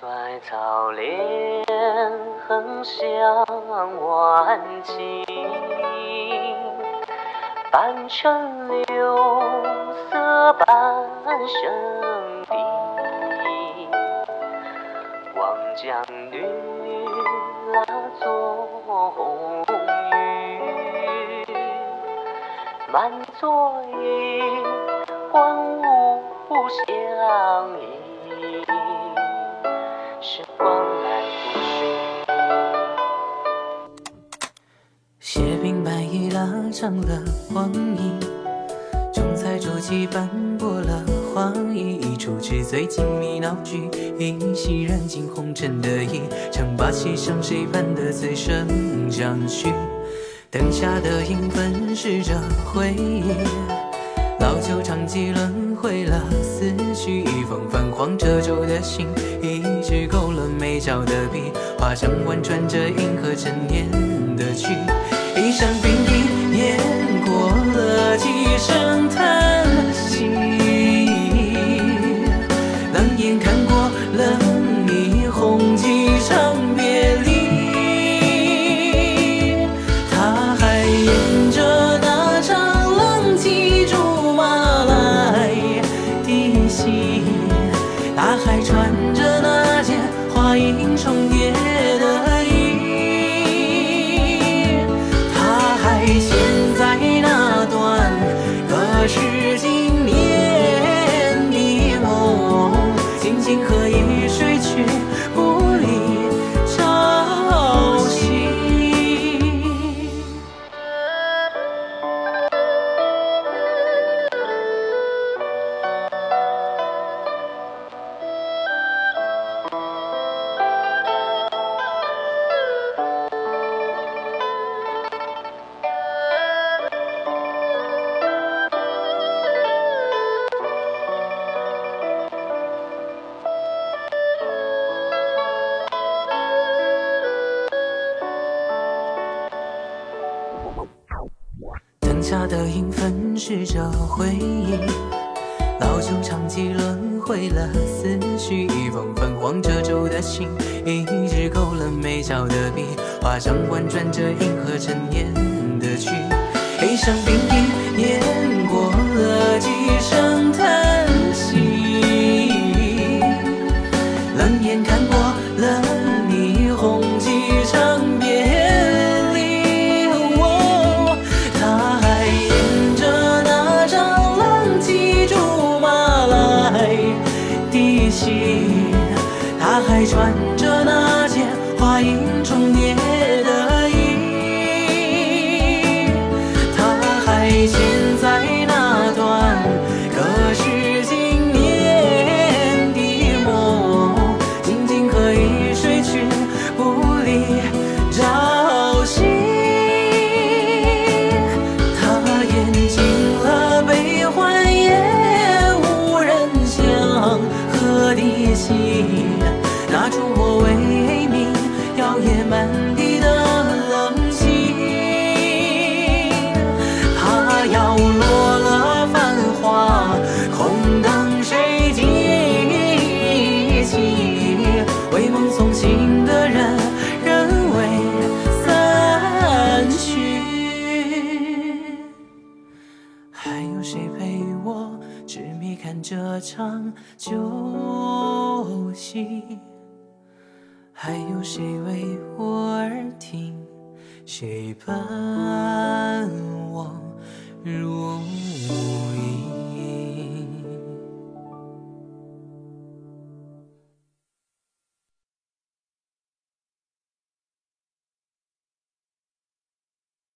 衰草连横向晚晴，半城柳色半生冰。望江女拉作红雨，满座衣，欢舞相依。时光来不去。斜屏白衣拉长了光影，重彩桌几斑驳了花意。一出纸醉金迷闹剧，一袭染尽红尘的衣，唱罢戏上谁伴的此生相许？灯下的影粉饰着回忆。老酒长记轮回了思绪，一封泛黄褶皱的信，一支勾勒眉角的笔，画上婉转着银河陈年的曲。大海穿剩下的影粉饰着回忆，老旧唱机轮回了思绪，一封泛黄褶皱的信，一支勾勒眉角的笔，画上婉转着银河陈年的曲。一声冰冰，抵袭，他还穿着那件花衣。看这场旧戏？还有谁为我而听？谁伴我入